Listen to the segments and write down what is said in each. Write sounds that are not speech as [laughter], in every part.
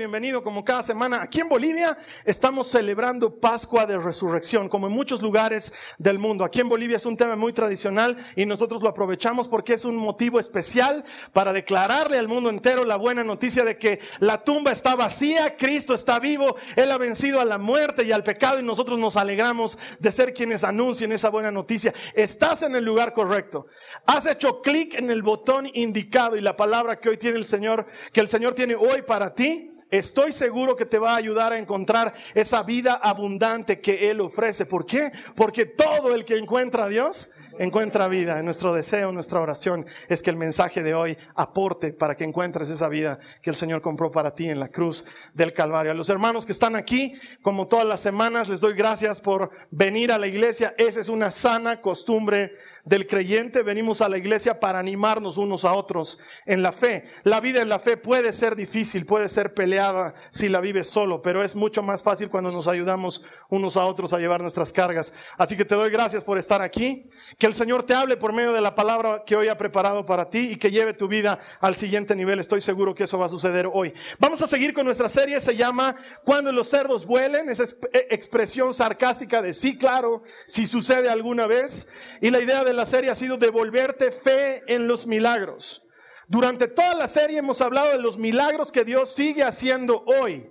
Bienvenido como cada semana. Aquí en Bolivia estamos celebrando Pascua de Resurrección, como en muchos lugares del mundo. Aquí en Bolivia es un tema muy tradicional y nosotros lo aprovechamos porque es un motivo especial para declararle al mundo entero la buena noticia de que la tumba está vacía, Cristo está vivo, Él ha vencido a la muerte y al pecado y nosotros nos alegramos de ser quienes anuncien esa buena noticia. Estás en el lugar correcto. Has hecho clic en el botón indicado y la palabra que hoy tiene el Señor, que el Señor tiene hoy para ti estoy seguro que te va a ayudar a encontrar esa vida abundante que Él ofrece. ¿Por qué? Porque todo el que encuentra a Dios encuentra vida. Nuestro deseo, nuestra oración es que el mensaje de hoy aporte para que encuentres esa vida que el Señor compró para ti en la cruz del Calvario. A los hermanos que están aquí, como todas las semanas, les doy gracias por venir a la iglesia. Esa es una sana costumbre del creyente, venimos a la iglesia para animarnos unos a otros en la fe. La vida en la fe puede ser difícil, puede ser peleada si la vives solo, pero es mucho más fácil cuando nos ayudamos unos a otros a llevar nuestras cargas. Así que te doy gracias por estar aquí. Que el Señor te hable por medio de la palabra que hoy ha preparado para ti y que lleve tu vida al siguiente nivel. Estoy seguro que eso va a suceder hoy. Vamos a seguir con nuestra serie, se llama Cuando los cerdos vuelen, esa eh, expresión sarcástica de sí, claro, si sucede alguna vez. Y la idea de la serie ha sido devolverte fe en los milagros. Durante toda la serie hemos hablado de los milagros que Dios sigue haciendo hoy.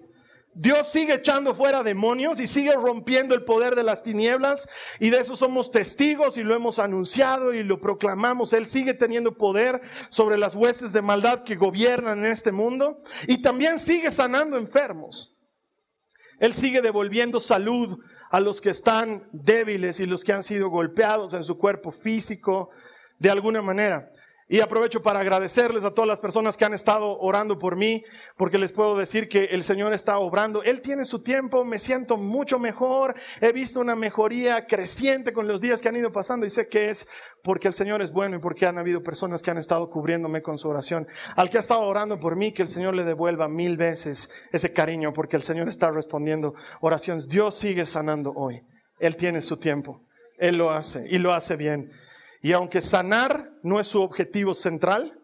Dios sigue echando fuera demonios y sigue rompiendo el poder de las tinieblas y de eso somos testigos y lo hemos anunciado y lo proclamamos. Él sigue teniendo poder sobre las huestes de maldad que gobiernan en este mundo y también sigue sanando enfermos. Él sigue devolviendo salud a los que están débiles y los que han sido golpeados en su cuerpo físico de alguna manera. Y aprovecho para agradecerles a todas las personas que han estado orando por mí, porque les puedo decir que el Señor está obrando. Él tiene su tiempo, me siento mucho mejor, he visto una mejoría creciente con los días que han ido pasando y sé que es porque el Señor es bueno y porque han habido personas que han estado cubriéndome con su oración. Al que ha estado orando por mí, que el Señor le devuelva mil veces ese cariño, porque el Señor está respondiendo oraciones. Dios sigue sanando hoy. Él tiene su tiempo. Él lo hace y lo hace bien. Y aunque sanar no es su objetivo central,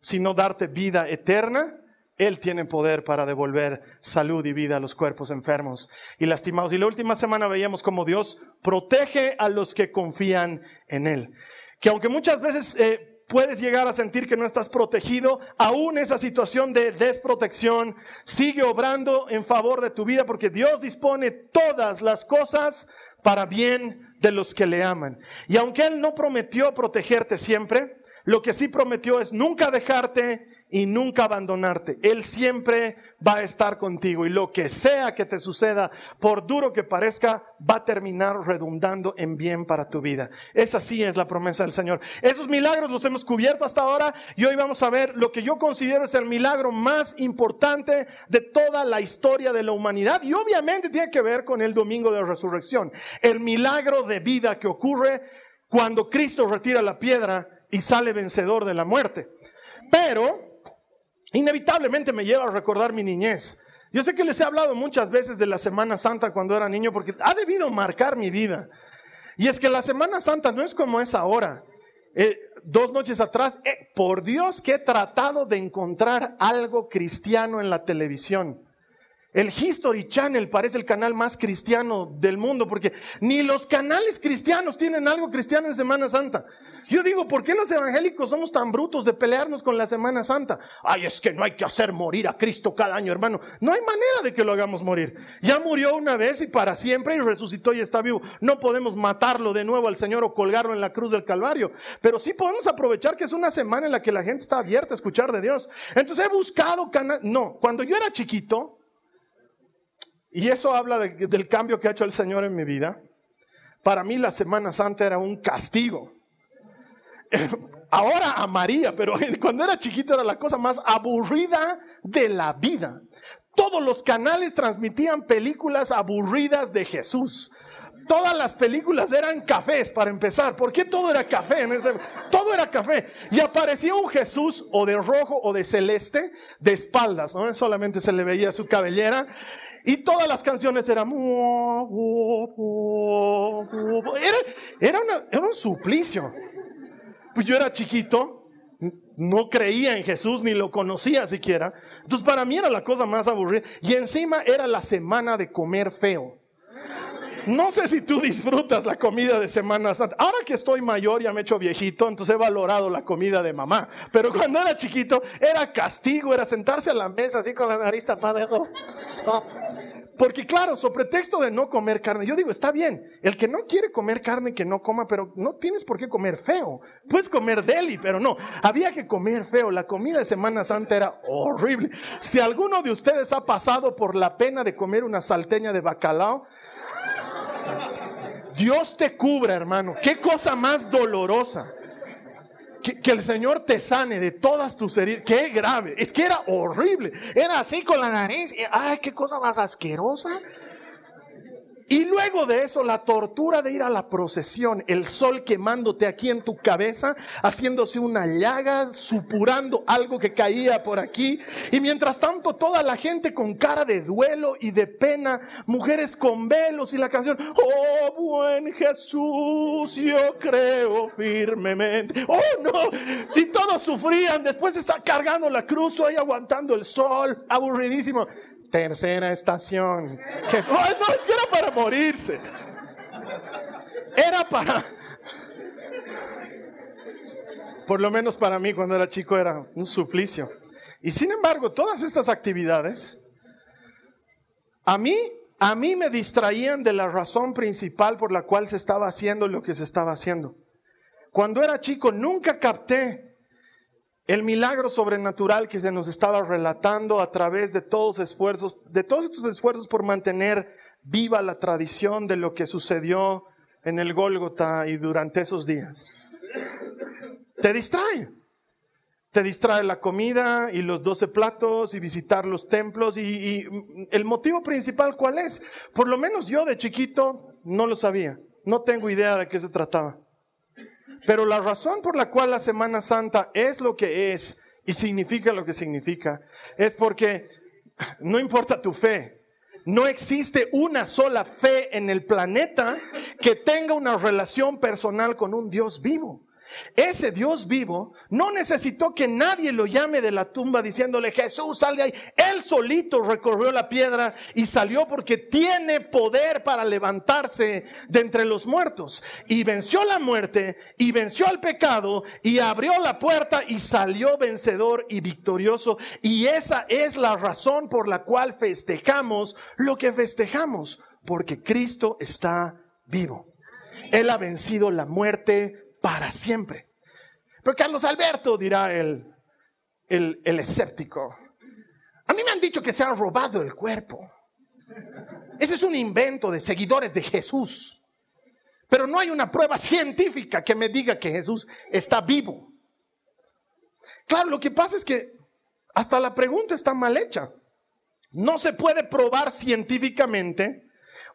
sino darte vida eterna, Él tiene poder para devolver salud y vida a los cuerpos enfermos y lastimados. Y la última semana veíamos cómo Dios protege a los que confían en Él. Que aunque muchas veces eh, puedes llegar a sentir que no estás protegido, aún esa situación de desprotección sigue obrando en favor de tu vida porque Dios dispone todas las cosas para bien de los que le aman. Y aunque Él no prometió protegerte siempre, lo que sí prometió es nunca dejarte y nunca abandonarte. Él siempre va a estar contigo y lo que sea que te suceda, por duro que parezca, va a terminar redundando en bien para tu vida. Esa sí es la promesa del Señor. Esos milagros los hemos cubierto hasta ahora y hoy vamos a ver lo que yo considero es el milagro más importante de toda la historia de la humanidad y obviamente tiene que ver con el domingo de resurrección. El milagro de vida que ocurre cuando Cristo retira la piedra y sale vencedor de la muerte. Pero inevitablemente me lleva a recordar mi niñez. Yo sé que les he hablado muchas veces de la Semana Santa cuando era niño porque ha debido marcar mi vida. Y es que la Semana Santa no es como es ahora. Eh, dos noches atrás, eh, por Dios que he tratado de encontrar algo cristiano en la televisión. El History Channel parece el canal más cristiano del mundo porque ni los canales cristianos tienen algo cristiano en Semana Santa. Yo digo, ¿por qué los evangélicos somos tan brutos de pelearnos con la Semana Santa? Ay, es que no hay que hacer morir a Cristo cada año, hermano. No hay manera de que lo hagamos morir. Ya murió una vez y para siempre y resucitó y está vivo. No podemos matarlo de nuevo al Señor o colgarlo en la cruz del Calvario. Pero sí podemos aprovechar que es una semana en la que la gente está abierta a escuchar de Dios. Entonces he buscado canal. No, cuando yo era chiquito, y eso habla del cambio que ha hecho el Señor en mi vida. para mí la Semana Santa era un castigo. [laughs] Ahora a María, pero [laughs] cuando era chiquito era la cosa más aburrida de la vida. Todos los canales transmitían películas aburridas de Jesús. Todas las películas eran cafés para empezar. ¿Por qué todo era café? En ese, todo era café. Y aparecía un Jesús o de rojo o de celeste de espaldas. ¿no? Solamente se le veía su cabellera. Y todas las canciones eran... Era, era, era un suplicio. Pues yo era chiquito, no creía en Jesús ni lo conocía siquiera. Entonces para mí era la cosa más aburrida. Y encima era la semana de comer feo. No sé si tú disfrutas la comida de Semana Santa. Ahora que estoy mayor, ya me he hecho viejito, entonces he valorado la comida de mamá. Pero cuando era chiquito, era castigo, era sentarse a la mesa así con la nariz tapada. Porque claro, sobre pretexto de no comer carne, yo digo, está bien, el que no quiere comer carne, que no coma, pero no tienes por qué comer feo. Puedes comer deli, pero no, había que comer feo. La comida de Semana Santa era horrible. Si alguno de ustedes ha pasado por la pena de comer una salteña de bacalao, Dios te cubra, hermano. Qué cosa más dolorosa. Que, el Señor te sane de todas tus heridas. Qué grave. Es que era horrible. Era así con la nariz. Ay, qué cosa más asquerosa. Y luego de eso, la tortura de ir a la procesión, el sol quemándote aquí en tu cabeza, haciéndose una llaga, supurando algo que caía por aquí. Y mientras tanto, toda la gente con cara de duelo y de pena, mujeres con velos y la canción, oh buen Jesús, yo creo firmemente. Oh no, y todos sufrían, después está cargando la cruz, ahí aguantando el sol, aburridísimo. Tercera estación. Que no, es que era para morirse. Era para... Por lo menos para mí cuando era chico era un suplicio. Y sin embargo, todas estas actividades, a mí, a mí me distraían de la razón principal por la cual se estaba haciendo lo que se estaba haciendo. Cuando era chico nunca capté el milagro sobrenatural que se nos estaba relatando a través de todos esfuerzos, de todos estos esfuerzos por mantener viva la tradición de lo que sucedió en el Gólgota y durante esos días. Te distrae. Te distrae la comida y los doce platos y visitar los templos. Y, y, el motivo principal, ¿cuál es? Por lo menos yo de chiquito no lo sabía. No tengo idea de qué se trataba. Pero la razón por la cual la Semana Santa es lo que es y significa lo que significa es porque no importa tu fe, no existe una sola fe en el planeta que tenga una relación personal con un Dios vivo. Ese Dios vivo no necesitó que nadie lo llame de la tumba diciéndole, Jesús, sal de ahí. Él solito recorrió la piedra y salió porque tiene poder para levantarse de entre los muertos. Y venció la muerte y venció al pecado y abrió la puerta y salió vencedor y victorioso. Y esa es la razón por la cual festejamos lo que festejamos, porque Cristo está vivo. Él ha vencido la muerte para siempre. Pero Carlos Alberto, dirá el, el, el escéptico, a mí me han dicho que se han robado el cuerpo. Ese es un invento de seguidores de Jesús. Pero no hay una prueba científica que me diga que Jesús está vivo. Claro, lo que pasa es que hasta la pregunta está mal hecha. No se puede probar científicamente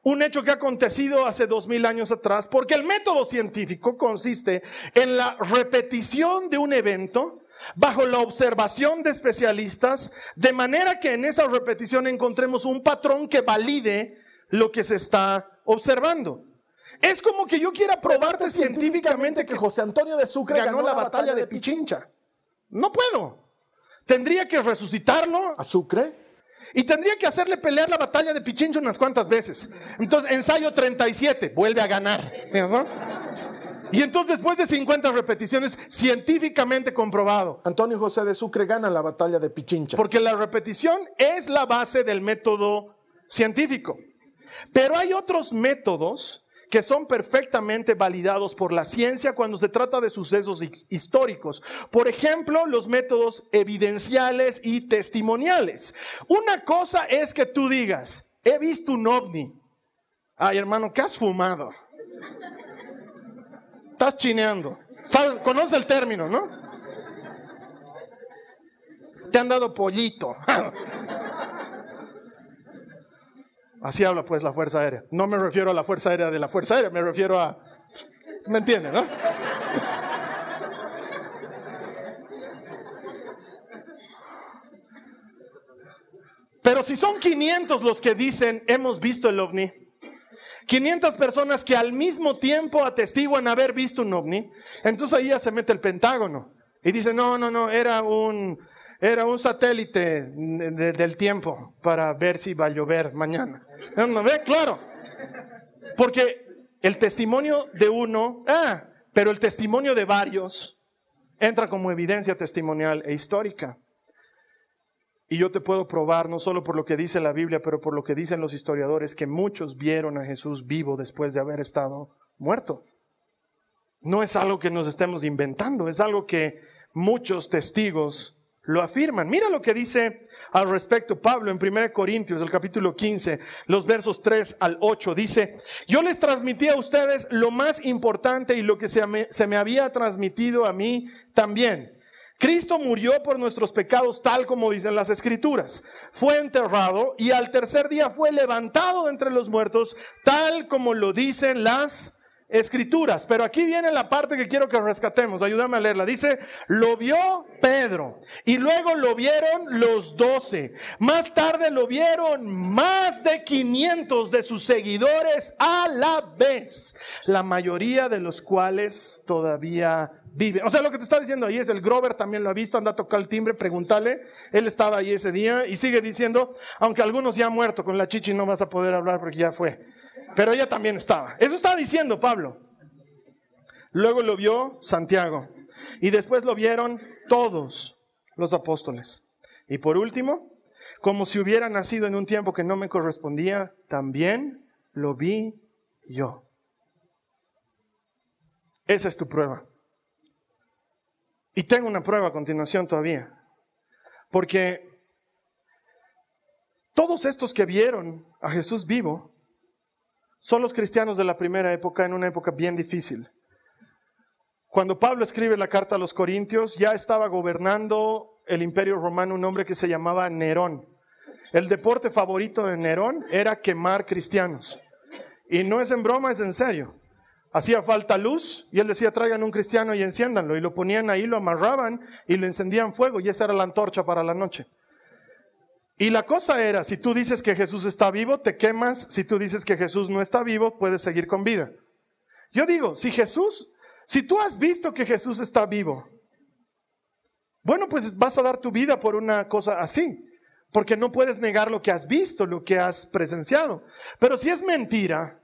un hecho que ha acontecido hace dos mil años atrás, porque el método científico consiste en la repetición de un evento bajo la observación de especialistas, de manera que en esa repetición encontremos un patrón que valide lo que se está observando. Es como que yo quiera probarte científicamente que José Antonio de Sucre ganó, la batalla de Pichincha. No puedo. Tendría que resucitarlo a Sucre y tendría que hacerle pelear la batalla de Pichincho unas cuantas veces. Entonces, ensayo 37, vuelve a ganar. Y entonces, después de 50 repeticiones, científicamente comprobado. Antonio José de Sucre gana la batalla de Pichincha. Porque la repetición es la base del método científico. Pero hay otros métodos que son perfectamente validados por la ciencia cuando se trata de sucesos históricos. Por ejemplo, los métodos evidenciales y testimoniales. Una cosa es que tú digas, he visto un ovni. Ay, hermano, ¿qué has fumado? estás chineando. Conoce el término, ¿no? Te han dado pollito. [laughs] Así habla pues la Fuerza Aérea. No me refiero a la Fuerza Aérea de la Fuerza Aérea, me refiero a... ¿Me entienden, no? Pero si son 500 los que dicen hemos visto el ovni, 500 personas que al mismo tiempo atestiguan haber visto un ovni, entonces ahí ya se mete el Pentágono y dice, no, no, no, era un, era un satélite del tiempo para ver si va a llover mañana. ¿No ve? Claro. Porque el testimonio de uno, ah, pero el testimonio de varios entra como evidencia testimonial e histórica. Y yo te puedo probar, no solo por lo que dice la Biblia, pero por lo que dicen los historiadores, que muchos vieron a Jesús vivo después de haber estado muerto. No es algo que nos estemos inventando, es algo que muchos testigos lo afirman. Mira lo que dice al respecto Pablo en 1 Corintios, el capítulo 15, los versos 3 al 8. Dice, yo les transmití a ustedes lo más importante y lo que se me, se me había transmitido a mí también Cristo murió por nuestros pecados tal como dicen las escrituras. Fue enterrado y al tercer día fue levantado entre los muertos tal como lo dicen las escrituras. Pero aquí viene la parte que quiero que rescatemos. Ayúdame a leerla. Dice, lo vio Pedro y luego lo vieron los doce. Más tarde lo vieron más de 500 de sus seguidores a la vez. La mayoría de los cuales todavía vive. O sea, lo que te está diciendo ahí es el Grover también lo ha visto, anda a tocar el timbre, pregúntale. Él estaba ahí ese día y sigue diciendo, aunque algunos ya han muerto con la chichi no vas a poder hablar porque ya fue. Pero ella también estaba. Eso está diciendo Pablo. Luego lo vio Santiago y después lo vieron todos los apóstoles. Y por último, como si hubiera nacido en un tiempo que no me correspondía, también lo vi yo. Esa es tu prueba. Y tengo una prueba a continuación todavía. Porque todos estos que vieron a Jesús vivo son los cristianos de la primera época en una época bien difícil. Cuando Pablo escribe la carta a los Corintios, ya estaba gobernando el imperio romano un hombre que se llamaba Nerón. El deporte favorito de Nerón era quemar cristianos. Y no es en broma, es en serio. Hacía falta luz y él decía, traigan un cristiano y enciéndanlo. Y lo ponían ahí, lo amarraban y lo encendían fuego y esa era la antorcha para la noche. Y la cosa era, si tú dices que Jesús está vivo, te quemas. Si tú dices que Jesús no está vivo, puedes seguir con vida. Yo digo, si Jesús, si tú has visto que Jesús está vivo, bueno, pues vas a dar tu vida por una cosa así, porque no puedes negar lo que has visto, lo que has presenciado. Pero si es mentira,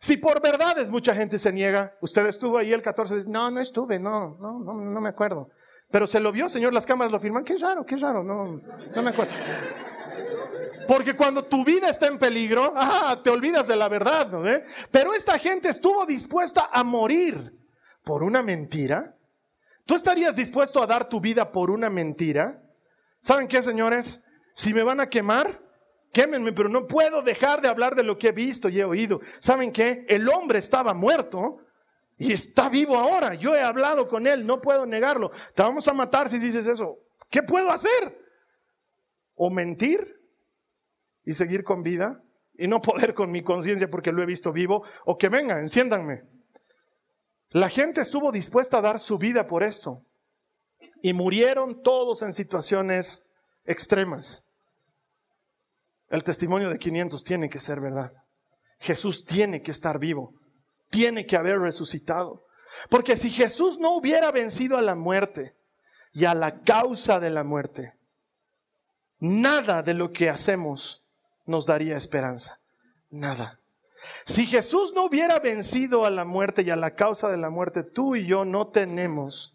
si por verdades mucha gente se niega, usted estuvo ahí el 14, no, no estuve, no, no, no, no me acuerdo. Pero se lo vio, Señor, las cámaras lo firman, qué raro, qué raro, no, no me acuerdo. Porque cuando tu vida está en peligro, ah, te olvidas de la verdad, ¿no? Pero esta gente estuvo dispuesta a morir por una mentira. ¿Tú estarías dispuesto a dar tu vida por una mentira? ¿Saben qué, señores? Si me van a quemar, quémenme, pero no puedo dejar de hablar de lo que he visto y he oído. ¿Saben qué? El hombre estaba muerto y está vivo ahora. Yo he hablado con él, no puedo negarlo. Te vamos a matar si dices eso. ¿Qué puedo hacer? ¿O mentir y seguir con vida y no poder con mi conciencia porque lo he visto vivo? ¿O que venga, enciéndanme? La gente estuvo dispuesta a dar su vida por esto y murieron todos en situaciones extremas. El testimonio de 500 tiene que ser verdad. Jesús tiene que estar vivo. Tiene que haber resucitado. Porque si Jesús no hubiera vencido a la muerte y a la causa de la muerte, nada de lo que hacemos nos daría esperanza. Nada. Si Jesús no hubiera vencido a la muerte y a la causa de la muerte, tú y yo no tenemos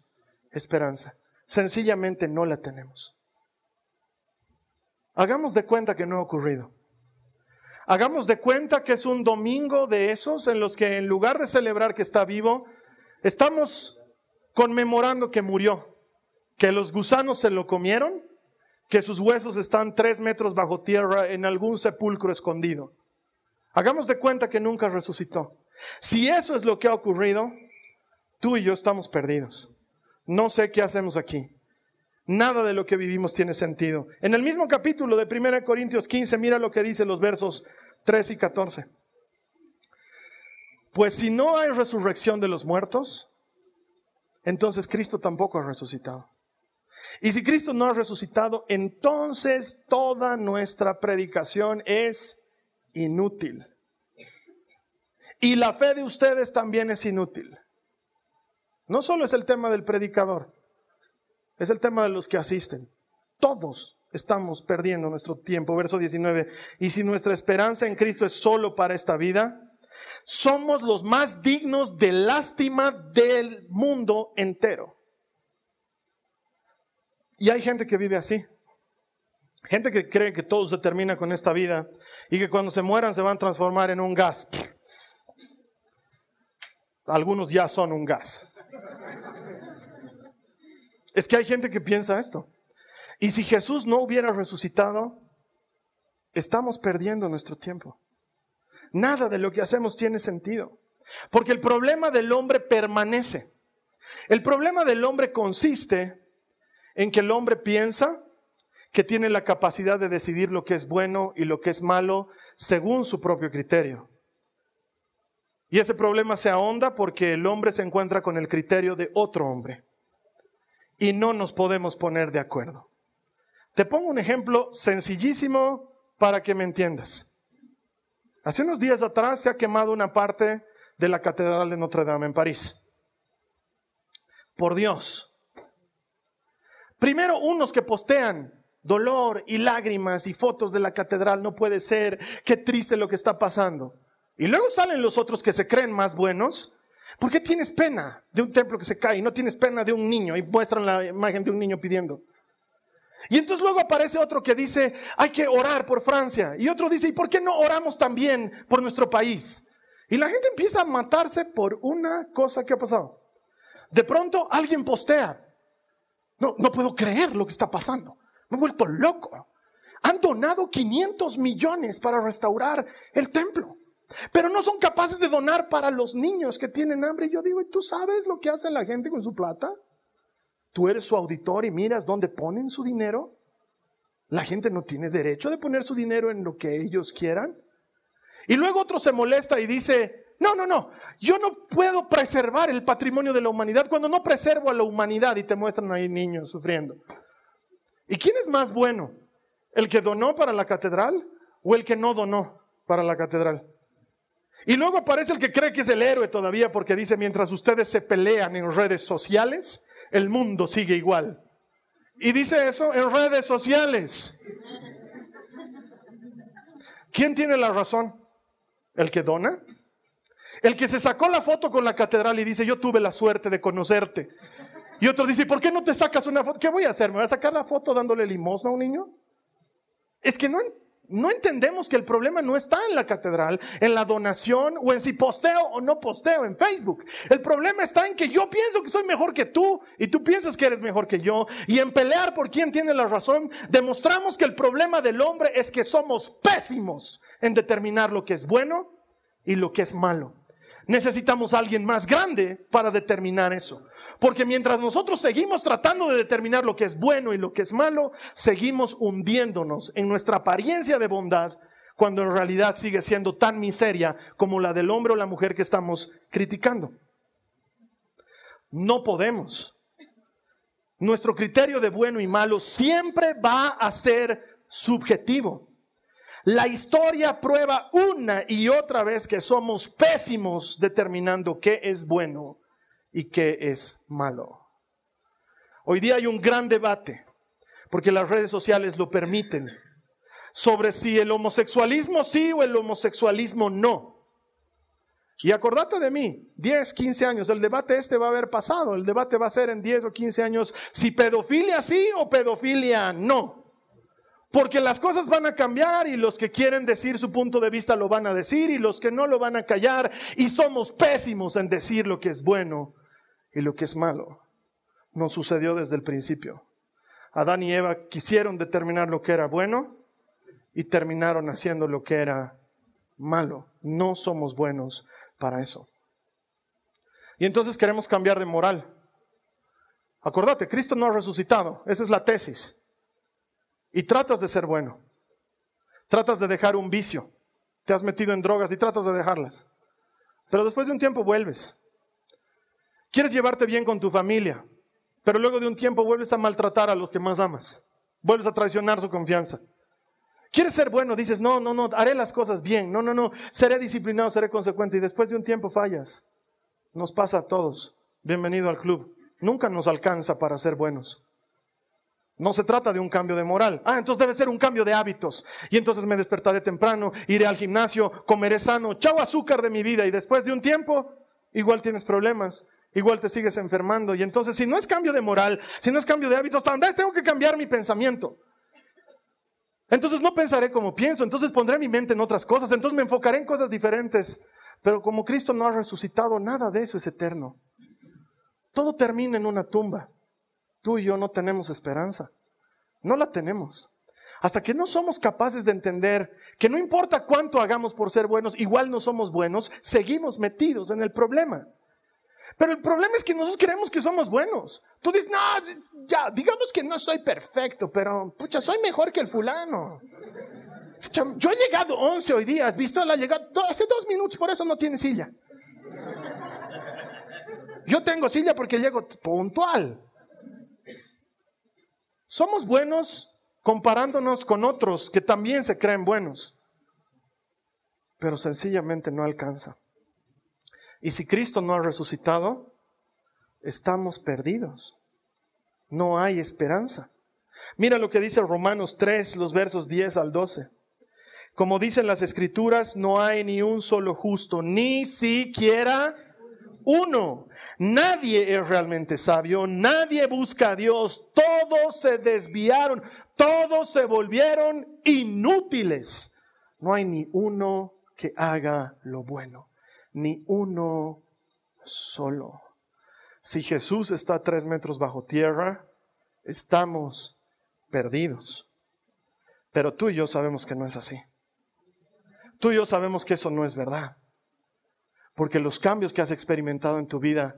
esperanza. Sencillamente no la tenemos. Hagamos de cuenta que no ha ocurrido. Hagamos de cuenta que es un domingo de esos en los que en lugar de celebrar que está vivo, estamos conmemorando que murió, que los gusanos se lo comieron, que sus huesos están tres metros bajo tierra en algún sepulcro escondido. Hagamos de cuenta que nunca resucitó. Si eso es lo que ha ocurrido, Tú y yo estamos perdidos. No sé qué hacemos aquí. Nada de lo que vivimos tiene sentido. En el mismo capítulo de 1 Corintios 15, mira lo que dice los versos 3 y 14. Pues si no hay resurrección de los muertos, entonces Cristo tampoco ha resucitado. Y si Cristo no ha resucitado, entonces toda nuestra predicación es inútil. Y la fe de ustedes también es inútil. No solo es el tema del predicador, es el tema de los que asisten. Todos estamos perdiendo nuestro tiempo. Verso 19. Y si nuestra esperanza en Cristo es solo para esta vida, somos los más dignos de lástima del mundo entero. Y hay gente que vive así. Gente que cree que todo se termina con esta vida y que cuando se mueran se van a transformar en un gas. Algunos ya son un gas. Es que hay gente que piensa esto. Y si Jesús no hubiera resucitado, estamos perdiendo nuestro tiempo. Nada de lo que hacemos tiene sentido. Porque el problema del hombre permanece. El problema del hombre consiste en que el hombre piensa que tiene la capacidad de decidir lo que es bueno y lo que es malo según su propio criterio. Y ese problema se ahonda porque el hombre se encuentra con el criterio de otro hombre y no nos podemos poner de acuerdo. Te pongo un ejemplo sencillísimo para que me entiendas. Hace unos días atrás se ha quemado una parte de la Catedral de Notre Dame en París. Por Dios, Primero unos que postean dolor y lágrimas y fotos de la catedral, no puede ser, qué triste lo que está pasando. Y luego salen los otros que se creen más buenos. ¿Por qué tienes pena de un templo que se cae y no tienes pena de un niño? Y muestran la imagen de un niño pidiendo. Y entonces luego aparece otro que dice, hay que orar por Francia. Y otro dice, ¿y por qué no oramos también por nuestro país? Y la gente empieza a matarse por una cosa que ha pasado. De pronto alguien postea, no, no puedo creer lo que está pasando. Me he vuelto loco. Han donado 500 millones para restaurar el templo. Pero no son capaces de donar para los niños que tienen hambre. Y yo digo, ¿y tú sabes lo que hace la gente con su plata? Tú eres su auditor y miras dónde ponen su dinero. La gente no tiene derecho de poner su dinero en lo que ellos quieran. Y luego otro se molesta y dice, no, no, no. Yo no puedo preservar el patrimonio de la humanidad cuando no preservo a la humanidad y te muestran ahí niños sufriendo. ¿Y quién es más bueno? ¿El que donó para la catedral o el que no donó para la catedral? Y luego aparece el que cree que es el héroe todavía porque dice, mientras ustedes se pelean en redes sociales, el mundo sigue igual. Y dice eso en redes sociales. ¿Quién tiene la razón? ¿El que dona el que se sacó la foto con la catedral y dice, yo tuve la suerte de conocerte. Y otro dice, ¿por qué no te sacas una foto? ¿Qué voy a hacer? ¿Me voy a sacar la foto dándole limosna a un niño? Es que no, no entendemos que el problema no está en la catedral, en la donación o en si posteo o no posteo en Facebook. El problema está en que yo pienso que soy mejor que tú y tú piensas que eres mejor que yo. Y en pelear por quién tiene la razón, demostramos que el problema del hombre es que somos pésimos en determinar lo que es bueno y lo que es malo necesitamos a alguien más grande para determinar eso. Porque mientras nosotros seguimos tratando de determinar lo que es bueno y lo que es malo, seguimos hundiéndonos en nuestra apariencia de bondad cuando en realidad sigue siendo tan miseria como la del hombre o la mujer que estamos criticando. No podemos. Nuestro criterio de bueno y malo siempre va a ser subjetivo. La historia prueba una y otra vez que somos pésimos determinando qué es bueno y qué es malo. Hoy día hay un gran debate, porque las redes sociales lo permiten, sobre si el homosexualismo sí o el homosexualismo no. Y acordate de mí, 10, 15 años, el debate este va a haber pasado, el debate va a ser en 10 o 15 años si pedofilia sí o pedofilia no. Porque las cosas van a cambiar y los que quieren decir su punto de vista lo van a decir y los que no lo van a callar y somos pésimos en decir lo que es bueno y lo que es malo. No sucedió desde el principio. Adán y Eva quisieron determinar lo que era bueno y terminaron haciendo lo que era malo. No somos buenos para eso. Y entonces queremos cambiar de moral. Acordate, Cristo no ha resucitado. Esa es la tesis. Y tratas de ser bueno. Tratas de dejar un vicio. Te has metido en drogas y tratas de dejarlas. Pero después de un tiempo vuelves. Quieres llevarte bien con tu familia, pero luego de un tiempo vuelves a maltratar a los que más amas. Vuelves a traicionar su confianza. Quieres ser bueno, dices, no, no, no, haré las cosas bien, no, no, no, seré disciplinado, seré consecuente y después de un tiempo fallas. Nos pasa a todos. Bienvenido al club. Nunca nos alcanza para ser buenos. No se trata de un cambio de moral. Ah, entonces debe ser un cambio de hábitos. Y entonces me despertaré temprano, iré al gimnasio, comeré sano, chao azúcar de mi vida. Y después de un tiempo, igual tienes problemas, igual te sigues enfermando. Y entonces, si no es cambio de moral, si no es cambio de hábitos, tal tengo que cambiar mi pensamiento. Entonces no pensaré como pienso, entonces pondré mi mente en otras cosas, entonces me enfocaré en cosas diferentes. Pero como Cristo no ha resucitado, nada de eso es eterno. Todo termina en una tumba. Tú y yo no tenemos esperanza. No la tenemos. Hasta que no somos capaces de entender que no importa cuánto hagamos por ser buenos, igual no somos buenos, seguimos metidos en el problema. Pero el problema es que nosotros creemos que somos buenos. Tú dices, no, ya, digamos que no soy perfecto, pero, pucha, soy mejor que el fulano. yo he llegado 11 hoy día, has visto la llegada, hace dos minutos, por eso no tiene silla. Yo tengo silla porque llego puntual. Somos buenos comparándonos con otros que también se creen buenos, pero sencillamente no alcanza. Y si Cristo no ha resucitado, estamos perdidos. No hay esperanza. Mira lo que dice Romanos 3, los versos 10 al 12. Como dicen las escrituras, no hay ni un solo justo, ni siquiera uno. Nadie es realmente sabio, nadie busca a Dios, todos se desviaron, todos se volvieron inútiles. No hay ni uno que haga lo bueno, ni uno solo. Si Jesús está tres metros bajo tierra, estamos perdidos. Pero tú y yo sabemos que no es así. Tú y yo sabemos que eso no es verdad. Porque los cambios que has experimentado en tu vida,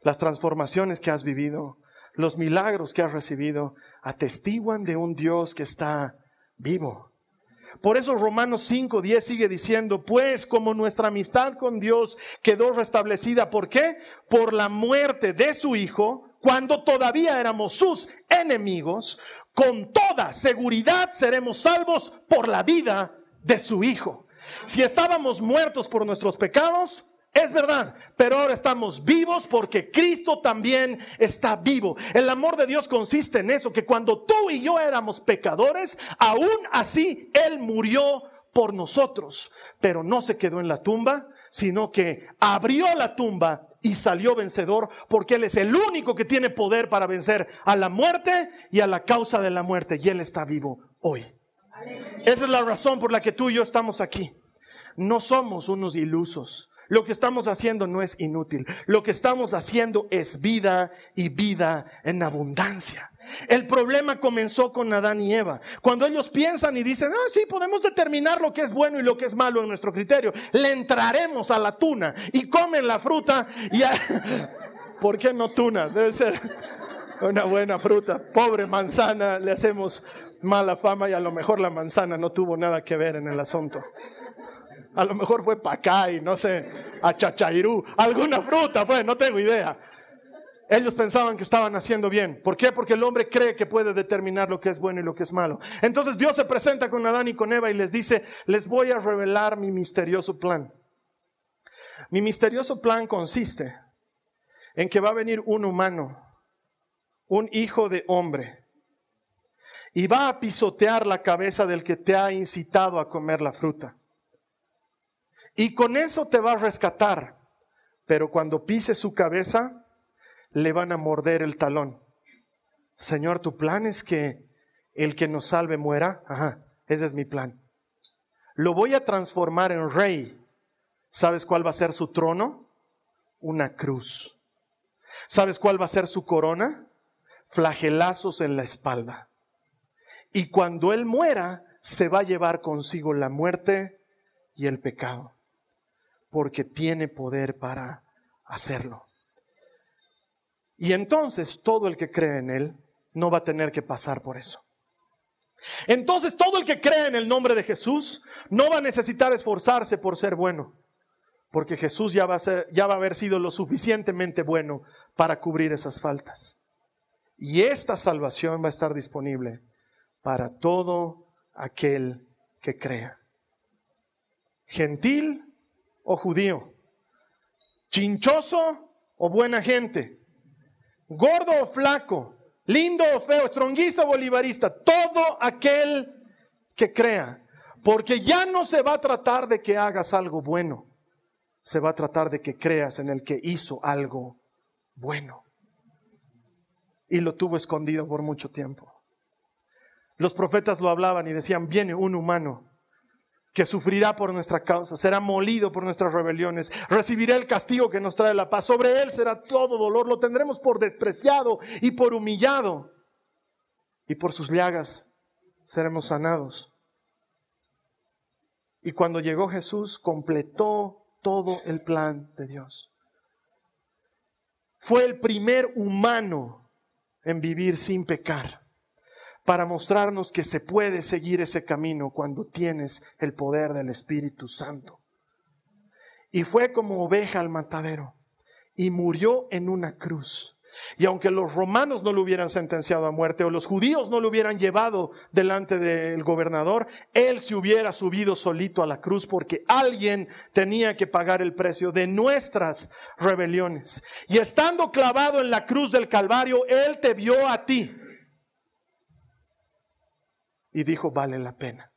las transformaciones que has vivido, los milagros que has recibido, atestiguan de un Dios que está vivo. Por eso Romanos 5:10 sigue diciendo, pues como nuestra amistad con Dios quedó restablecida, ¿por qué? Por la muerte de su Hijo, cuando todavía éramos sus enemigos, con toda seguridad seremos salvos por la vida de su Hijo. Si estábamos muertos por nuestros pecados, es verdad, pero ahora estamos vivos porque Cristo también está vivo. El amor de Dios consiste en eso, que cuando tú y yo éramos pecadores, aún así Él murió por nosotros, pero no se quedó en la tumba, sino que abrió la tumba y salió vencedor porque Él es el único que tiene poder para vencer a la muerte y a la causa de la muerte y Él está vivo hoy. Esa es la razón por la que tú y yo estamos aquí. No somos unos ilusos. Lo que estamos haciendo no es inútil. Lo que estamos haciendo es vida y vida en abundancia. El problema comenzó con Adán y Eva. Cuando ellos piensan y dicen, ah, sí, podemos determinar lo que es bueno y lo que es malo en nuestro criterio, le entraremos a la tuna y comen la fruta y... [laughs] ¿Por qué no tuna? Debe ser una buena fruta. Pobre manzana, le hacemos mala fama y a lo mejor la manzana no tuvo nada que ver en el asunto. A lo mejor fue Pacay, no sé, a Chachairú, alguna fruta, pues, no tengo idea. Ellos pensaban que estaban haciendo bien. ¿Por qué? Porque el hombre cree que puede determinar lo que es bueno y lo que es malo. Entonces Dios se presenta con Adán y con Eva y les dice, les voy a revelar mi misterioso plan. Mi misterioso plan consiste en que va a venir un humano, un hijo de hombre, y va a pisotear la cabeza del que te ha incitado a comer la fruta. Y con eso te va a rescatar. Pero cuando pise su cabeza, le van a morder el talón. Señor, tu plan es que el que nos salve muera. Ajá, ese es mi plan. Lo voy a transformar en rey. ¿Sabes cuál va a ser su trono? Una cruz. ¿Sabes cuál va a ser su corona? Flagelazos en la espalda. Y cuando Él muera, se va a llevar consigo la muerte y el pecado porque tiene poder para hacerlo. Y entonces todo el que cree en Él no va a tener que pasar por eso. Entonces todo el que cree en el nombre de Jesús no va a necesitar esforzarse por ser bueno, porque Jesús ya va a, ya va a haber sido lo suficientemente bueno para cubrir esas faltas. Y esta salvación va a estar disponible para todo aquel que crea. Gentil o judío, chinchoso o buena gente, gordo o flaco, lindo o feo, estronguista o bolivarista, todo aquel que crea. Porque ya no se va a tratar de que hagas algo bueno, se va a tratar de que creas en el que hizo algo bueno. Y lo tuvo escondido por mucho tiempo. Los profetas lo hablaban y decían, viene un humano que sufrirá por nuestra causa, será molido por nuestras rebeliones, recibirá el castigo que nos trae la paz, sobre él será todo dolor, lo tendremos por despreciado y por humillado, y por sus llagas seremos sanados. Y cuando llegó Jesús, completó todo el plan de Dios. Fue el primer humano en vivir sin pecar para mostrarnos que se puede seguir ese camino cuando tienes el poder del Espíritu Santo. Y fue como oveja al matadero y murió en una cruz. Y aunque los romanos no lo hubieran sentenciado a muerte o los judíos no lo hubieran llevado delante del gobernador, él se hubiera subido solito a la cruz porque alguien tenía que pagar el precio de nuestras rebeliones. Y estando clavado en la cruz del Calvario, él te vio a ti y dijo, vale la pena.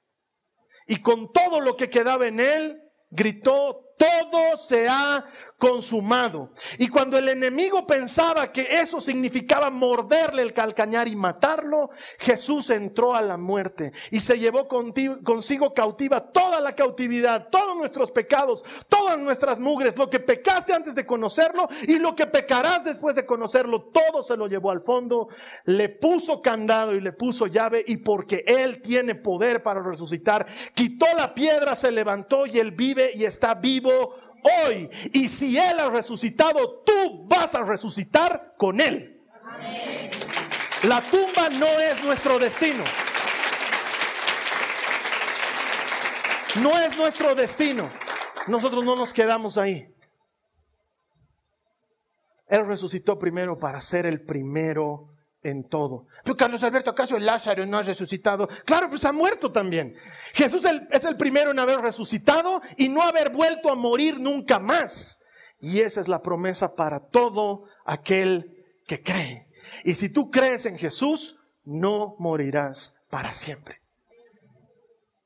Y con todo lo que quedaba en él, gritó, todo se ha consumado. Y cuando el enemigo pensaba que eso significaba morderle el calcañar y matarlo, Jesús entró a la muerte y se llevó consigo cautiva toda la cautividad, todos nuestros pecados, todas nuestras mugres, lo que pecaste antes de conocerlo y lo que pecarás después de conocerlo, todo se lo llevó al fondo, le puso candado y le puso llave y porque Él tiene poder para resucitar, quitó la piedra, se levantó y Él vive y está vivo hoy. Y si Él ha resucitado, tú vas a resucitar con Él. La tumba no es nuestro destino. No es nuestro destino. Nosotros no nos quedamos ahí. Él resucitó primero para ser el primero en todo. Pero Carlos Alberto, ¿acaso Lázaro no ha resucitado? Claro, pues ha muerto también. Jesús es el primero en haber resucitado y no haber vuelto a morir nunca más. Y esa es la promesa para todo aquel que cree. Y si tú crees en Jesús, no morirás para siempre.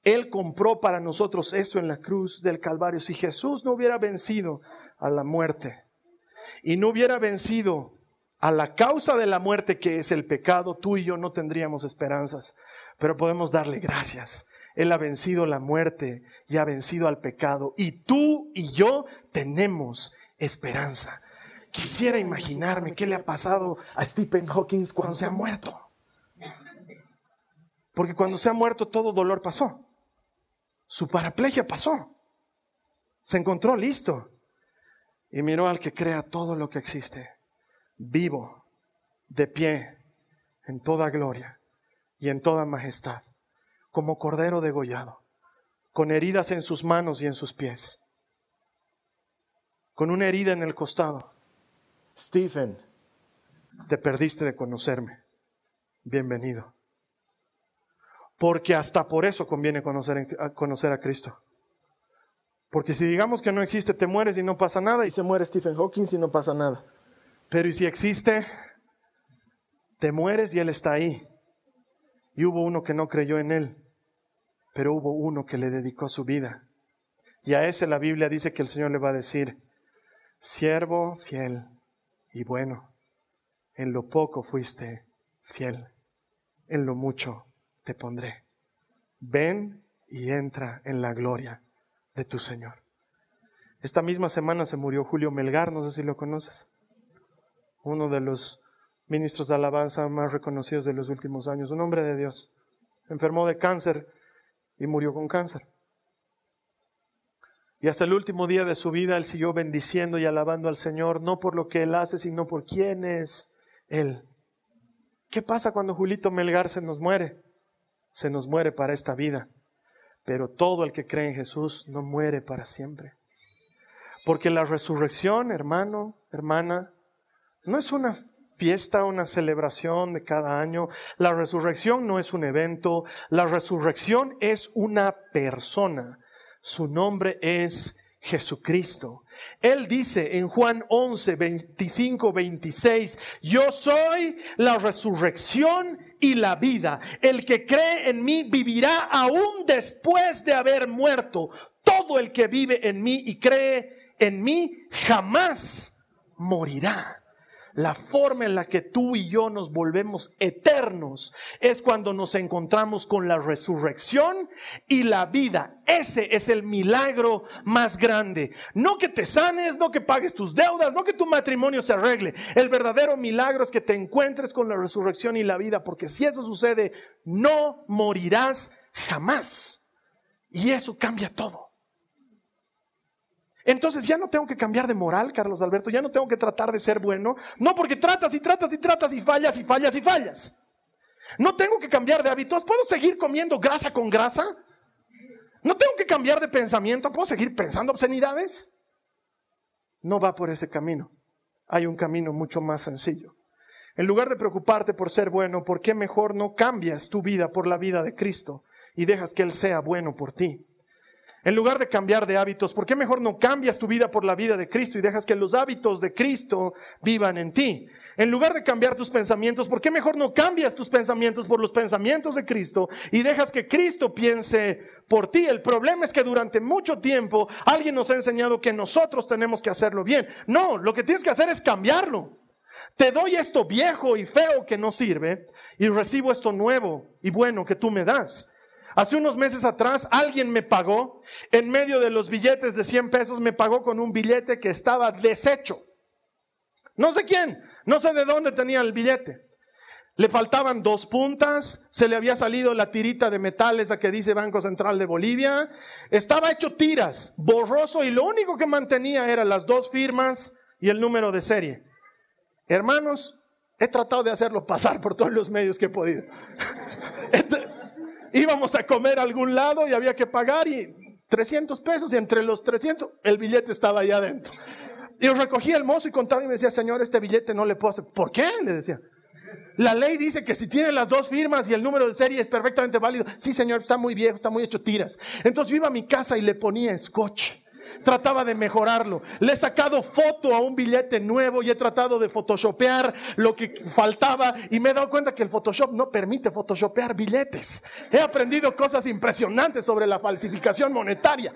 Él compró para nosotros eso en la cruz del Calvario. Si Jesús no hubiera vencido a la muerte y no hubiera vencido a la causa de la muerte que es el pecado, tú y yo no tendríamos esperanzas, pero podemos darle gracias. Él ha vencido la muerte y ha vencido al pecado y tú y yo tenemos esperanza. Quisiera imaginarme qué le ha pasado a Stephen Hawking cuando se ha muerto. Porque cuando se ha muerto todo dolor pasó. Su paraplegia pasó. Se encontró listo y miró al que crea todo lo que existe vivo, de pie, en toda gloria y en toda majestad, como cordero degollado, con heridas en sus manos y en sus pies, con una herida en el costado. Stephen, te perdiste de conocerme. Bienvenido. Porque hasta por eso conviene conocer, conocer a Cristo. Porque si digamos que no existe, te mueres y no pasa nada. Y se muere Stephen Hawking y no pasa nada. Pero ¿y si existe? Te mueres y Él está ahí. Y hubo uno que no creyó en Él, pero hubo uno que le dedicó su vida. Y a ese la Biblia dice que el Señor le va a decir, siervo fiel y bueno, en lo poco fuiste fiel, en lo mucho te pondré. Ven y entra en la gloria de tu Señor. Esta misma semana se murió Julio Melgar, no sé si lo conoces uno de los ministros de alabanza más reconocidos de los últimos años, un hombre de Dios. Enfermó de cáncer y murió con cáncer. Y hasta el último día de su vida él siguió bendiciendo y alabando al Señor, no por lo que él hace, sino por quién es él. ¿Qué pasa cuando Julito Melgar se nos muere? Se nos muere para esta vida. Pero todo el que cree en Jesús no muere para siempre. Porque la resurrección, hermano, hermana, no es una fiesta, una celebración de cada año. La resurrección no es un evento. La resurrección es una persona. Su nombre es Jesucristo. Él dice en Juan 11, 25, 26, yo soy la resurrección y la vida. El que cree en mí vivirá aún después de haber muerto. Todo el que vive en mí y cree en mí jamás morirá. La forma en la que tú y yo nos volvemos eternos es cuando nos encontramos con la resurrección y la vida. Ese es el milagro más grande. No que te sanes, no que pagues tus deudas, no que tu matrimonio se arregle. El verdadero milagro es que te encuentres con la resurrección y la vida, porque si eso sucede, no morirás jamás. Y eso cambia todo. Entonces ya no tengo que cambiar de moral, Carlos Alberto, ya no tengo que tratar de ser bueno. No, porque tratas y tratas y tratas y fallas y fallas y fallas. No tengo que cambiar de hábitos. ¿Puedo seguir comiendo grasa con grasa? No tengo que cambiar de pensamiento. ¿Puedo seguir pensando obscenidades? No va por ese camino. Hay un camino mucho más sencillo. En lugar de preocuparte por ser bueno, ¿por qué mejor no cambias tu vida por la vida de Cristo y dejas que Él sea bueno por ti? En lugar de cambiar de hábitos, ¿por qué mejor no cambias tu vida por la vida de Cristo y dejas que los hábitos de Cristo vivan en ti? En lugar de cambiar tus pensamientos, ¿por qué mejor no cambias tus pensamientos por los pensamientos de Cristo y dejas que Cristo piense por ti? El problema es que durante mucho tiempo alguien nos ha enseñado que nosotros tenemos que hacerlo bien. No, lo que tienes que hacer es cambiarlo. Te doy esto viejo y feo que no sirve y recibo esto nuevo y bueno que tú me das. Hace unos meses atrás alguien me pagó, en medio de los billetes de 100 pesos, me pagó con un billete que estaba deshecho. No sé quién, no sé de dónde tenía el billete. Le faltaban dos puntas, se le había salido la tirita de metales a que dice Banco Central de Bolivia, estaba hecho tiras, borroso y lo único que mantenía eran las dos firmas y el número de serie. Hermanos, he tratado de hacerlo pasar por todos los medios que he podido. [laughs] Íbamos a comer a algún lado y había que pagar y 300 pesos y entre los 300 el billete estaba ahí adentro. Y recogía el mozo y contaba y me decía, señor, este billete no le puedo hacer. ¿Por qué? Le decía. La ley dice que si tiene las dos firmas y el número de serie es perfectamente válido. Sí, señor, está muy viejo, está muy hecho tiras. Entonces yo iba a mi casa y le ponía scotch trataba de mejorarlo. Le he sacado foto a un billete nuevo y he tratado de photoshopear lo que faltaba y me he dado cuenta que el Photoshop no permite photoshopear billetes. He aprendido cosas impresionantes sobre la falsificación monetaria.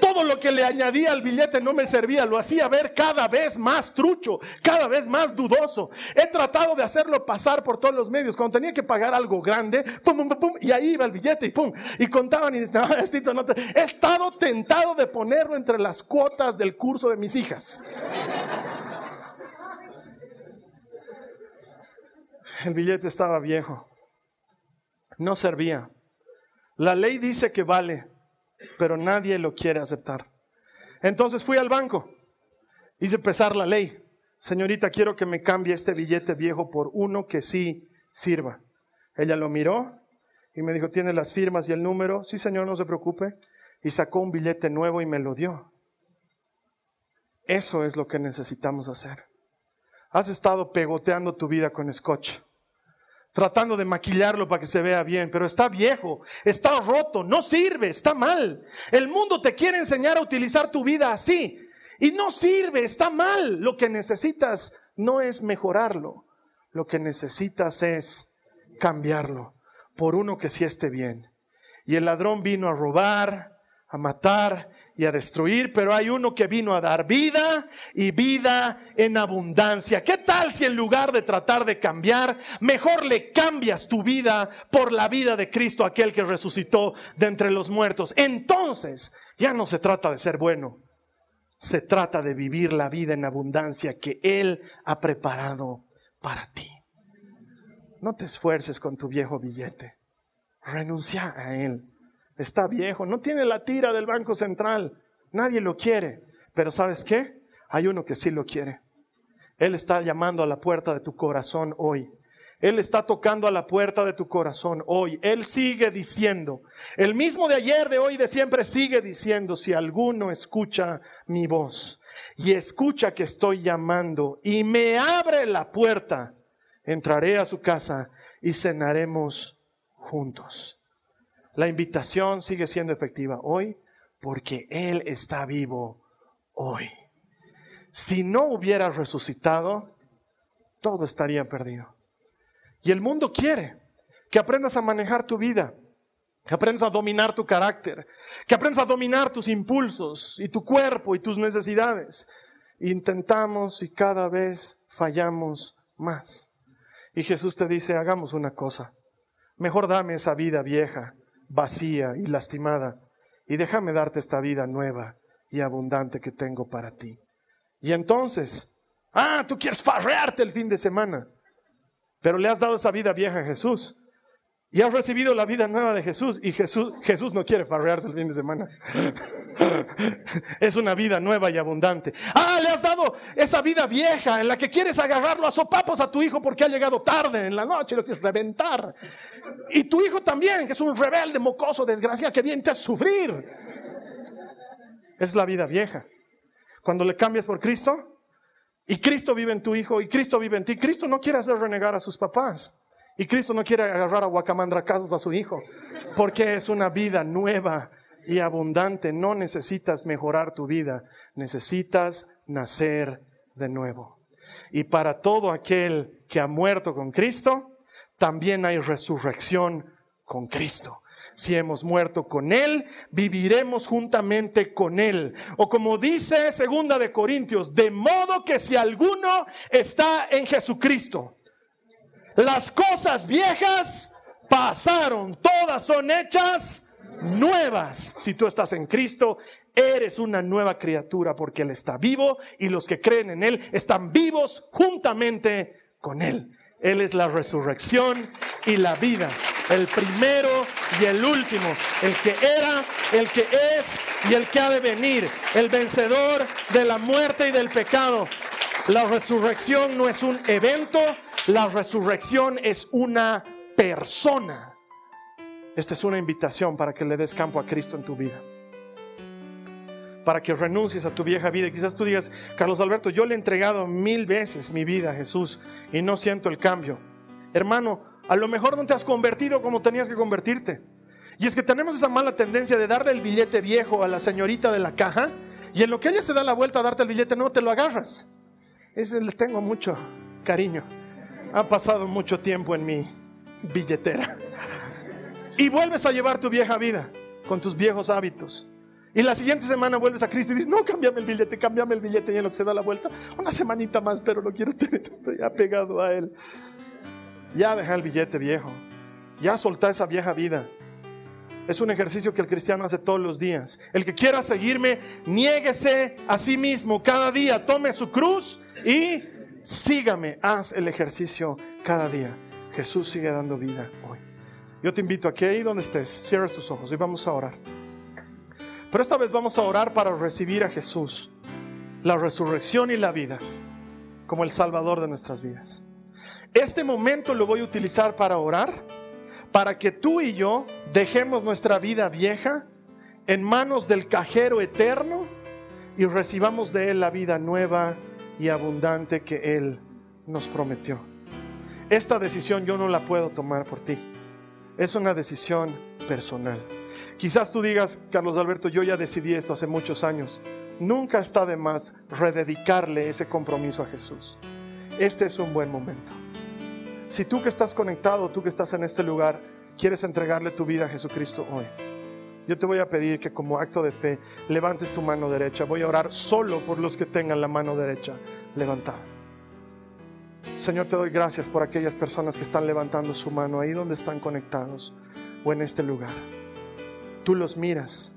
Todo lo que le añadía al billete no me servía, lo hacía ver cada vez más trucho, cada vez más dudoso. He tratado de hacerlo pasar por todos los medios. Cuando tenía que pagar algo grande, pum, pum, pum, y ahí iba el billete y pum, y contaban y decían, [laughs] no, no He estado tentado de ponerlo entre las cuotas del curso de mis hijas. El billete estaba viejo, no servía. La ley dice que vale pero nadie lo quiere aceptar. Entonces fui al banco, hice pesar la ley. Señorita, quiero que me cambie este billete viejo por uno que sí sirva. Ella lo miró y me dijo, ¿tiene las firmas y el número? Sí, señor, no se preocupe. Y sacó un billete nuevo y me lo dio. Eso es lo que necesitamos hacer. Has estado pegoteando tu vida con scotch tratando de maquillarlo para que se vea bien, pero está viejo, está roto, no sirve, está mal. El mundo te quiere enseñar a utilizar tu vida así y no sirve, está mal. Lo que necesitas no es mejorarlo, lo que necesitas es cambiarlo por uno que sí esté bien. Y el ladrón vino a robar, a matar y a destruir, pero hay uno que vino a dar vida y vida en abundancia. ¿Qué tal si en lugar de tratar de cambiar, mejor le cambias tu vida por la vida de Cristo, aquel que resucitó de entre los muertos? Entonces, ya no se trata de ser bueno, se trata de vivir la vida en abundancia que Él ha preparado para ti. No te esfuerces con tu viejo billete, renuncia a Él está viejo, no tiene la tira del Banco Central, nadie lo quiere. Pero ¿sabes qué? Hay uno que sí lo quiere. Él está llamando a la puerta de tu corazón hoy. Él está tocando a la puerta de tu corazón hoy. Él sigue diciendo, el mismo de ayer, de hoy, de siempre, sigue diciendo, si alguno escucha mi voz y escucha que estoy llamando y me abre la puerta, entraré a su casa y cenaremos juntos. La invitación sigue siendo efectiva hoy porque Él está vivo hoy. Si no hubiera resucitado, todo estaría perdido. Y el mundo quiere que aprendas a manejar tu vida, que aprendas a dominar tu carácter, que aprendas a dominar tus impulsos y tu cuerpo y tus necesidades. Intentamos y cada vez fallamos más. Y Jesús te dice, hagamos una cosa, mejor dame esa vida vieja, vacía y lastimada, y déjame darte esta vida nueva y abundante que tengo para ti. Y entonces, ah, tú quieres farrearte el fin de semana, pero le has dado esa vida vieja a Jesús. Y has recibido la vida nueva de Jesús. Y Jesús, Jesús no quiere farrearse el fin de semana. [laughs] es una vida nueva y abundante. Ah, le has dado esa vida vieja en la que quieres agarrarlo a sopapos a tu hijo porque ha llegado tarde en la noche y lo quieres reventar. Y tu hijo también, que es un rebelde, mocoso, desgraciado, que viene a sufrir. Es la vida vieja. Cuando le cambias por Cristo y Cristo vive en tu hijo y Cristo vive en ti, Cristo no quiere hacer renegar a sus papás. Y Cristo no quiere agarrar a guacamandracazos a su hijo, porque es una vida nueva y abundante. No necesitas mejorar tu vida, necesitas nacer de nuevo. Y para todo aquel que ha muerto con Cristo, también hay resurrección con Cristo si hemos muerto con Él, viviremos juntamente con Él. O como dice segunda de Corintios, de modo que si alguno está en Jesucristo, las cosas viejas pasaron, todas son hechas nuevas. Si tú estás en Cristo, eres una nueva criatura porque Él está vivo y los que creen en Él están vivos juntamente con Él. Él es la resurrección y la vida, el primero y el último, el que era, el que es y el que ha de venir, el vencedor de la muerte y del pecado. La resurrección no es un evento, la resurrección es una persona. Esta es una invitación para que le des campo a Cristo en tu vida para que renuncies a tu vieja vida. Quizás tú digas, Carlos Alberto, yo le he entregado mil veces mi vida a Jesús y no siento el cambio. Hermano, a lo mejor no te has convertido como tenías que convertirte. Y es que tenemos esa mala tendencia de darle el billete viejo a la señorita de la caja y en lo que ella se da la vuelta a darte el billete no te lo agarras. Ese le tengo mucho cariño. Ha pasado mucho tiempo en mi billetera. Y vuelves a llevar tu vieja vida con tus viejos hábitos. Y la siguiente semana vuelves a Cristo y dices, no, cámbiame el billete, cámbiame el billete. Y en lo que se da la vuelta, una semanita más, pero lo quiero [laughs] tener, estoy apegado a Él. Ya deja el billete viejo. Ya solta esa vieja vida. Es un ejercicio que el cristiano hace todos los días. El que quiera seguirme, niéguese a sí mismo cada día, tome su cruz y sígame. Haz el ejercicio cada día. Jesús sigue dando vida hoy. Yo te invito a que ahí donde estés, cierres tus ojos y vamos a orar. Pero esta vez vamos a orar para recibir a Jesús, la resurrección y la vida, como el Salvador de nuestras vidas. Este momento lo voy a utilizar para orar, para que tú y yo dejemos nuestra vida vieja en manos del cajero eterno y recibamos de Él la vida nueva y abundante que Él nos prometió. Esta decisión yo no la puedo tomar por ti. Es una decisión personal. Quizás tú digas, Carlos Alberto, yo ya decidí esto hace muchos años. Nunca está de más rededicarle ese compromiso a Jesús. Este es un buen momento. Si tú que estás conectado, tú que estás en este lugar, quieres entregarle tu vida a Jesucristo hoy, yo te voy a pedir que como acto de fe levantes tu mano derecha. Voy a orar solo por los que tengan la mano derecha levantada. Señor, te doy gracias por aquellas personas que están levantando su mano ahí donde están conectados o en este lugar. Tú los miras.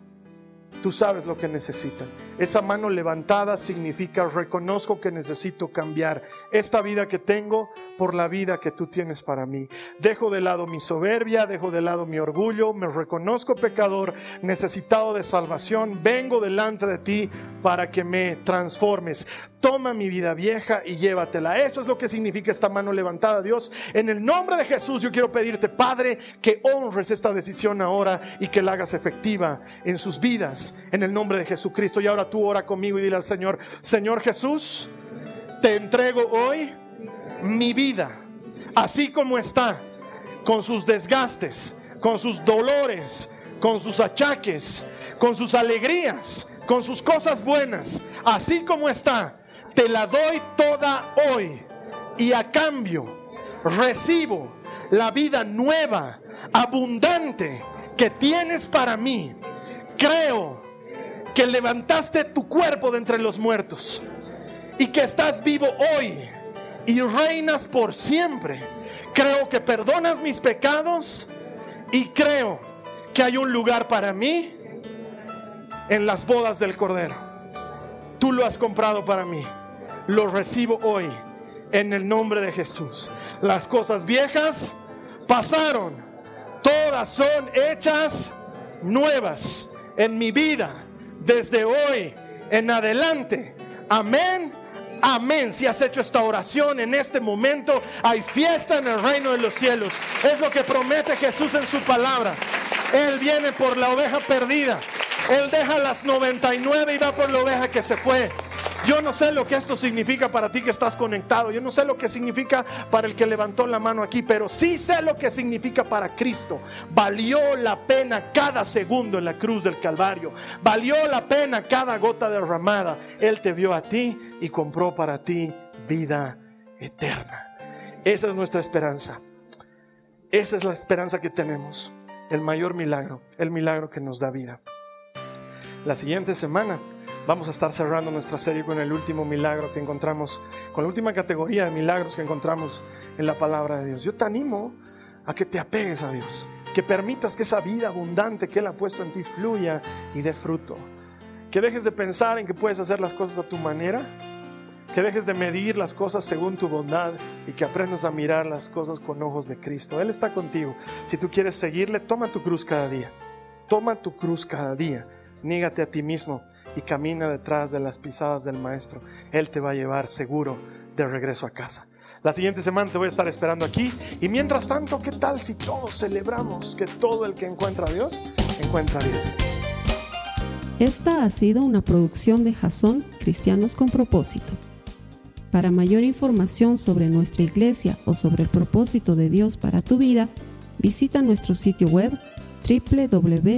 Tú sabes lo que necesitan. Esa mano levantada significa reconozco que necesito cambiar esta vida que tengo por la vida que tú tienes para mí. Dejo de lado mi soberbia, dejo de lado mi orgullo, me reconozco pecador, necesitado de salvación, vengo delante de ti para que me transformes. Toma mi vida vieja y llévatela. Eso es lo que significa esta mano levantada, Dios. En el nombre de Jesús yo quiero pedirte, Padre, que honres esta decisión ahora y que la hagas efectiva en sus vidas, en el nombre de Jesucristo. Y ahora tú ora conmigo y dile al Señor, Señor Jesús, te entrego hoy mi vida, así como está, con sus desgastes, con sus dolores, con sus achaques, con sus alegrías, con sus cosas buenas, así como está, te la doy toda hoy y a cambio recibo la vida nueva, abundante que tienes para mí. Creo que levantaste tu cuerpo de entre los muertos y que estás vivo hoy y reinas por siempre. Creo que perdonas mis pecados y creo que hay un lugar para mí en las bodas del Cordero. Tú lo has comprado para mí. Lo recibo hoy en el nombre de Jesús. Las cosas viejas pasaron. Todas son hechas nuevas en mi vida desde hoy en adelante. Amén Amén. Si has hecho esta oración en este momento, hay fiesta en el reino de los cielos. Es lo que promete Jesús en su palabra. Él viene por la oveja perdida. Él deja las 99 y va por la oveja que se fue. Yo no sé lo que esto significa para ti que estás conectado. Yo no sé lo que significa para el que levantó la mano aquí, pero sí sé lo que significa para Cristo. Valió la pena cada segundo en la cruz del Calvario. Valió la pena cada gota derramada. Él te vio a ti y compró para ti vida eterna. Esa es nuestra esperanza. Esa es la esperanza que tenemos. El mayor milagro, el milagro que nos da vida. La siguiente semana vamos a estar cerrando nuestra serie con el último milagro que encontramos, con la última categoría de milagros que encontramos en la palabra de Dios. Yo te animo a que te apegues a Dios, que permitas que esa vida abundante que Él ha puesto en ti fluya y dé fruto. Que dejes de pensar en que puedes hacer las cosas a tu manera, que dejes de medir las cosas según tu bondad y que aprendas a mirar las cosas con ojos de Cristo. Él está contigo. Si tú quieres seguirle, toma tu cruz cada día. Toma tu cruz cada día. Nígate a ti mismo y camina detrás de las pisadas del Maestro. Él te va a llevar seguro de regreso a casa. La siguiente semana te voy a estar esperando aquí. Y mientras tanto, ¿qué tal si todos celebramos que todo el que encuentra a Dios, encuentra a Dios? Esta ha sido una producción de Jason Cristianos con propósito. Para mayor información sobre nuestra iglesia o sobre el propósito de Dios para tu vida, visita nuestro sitio web www.jason.info.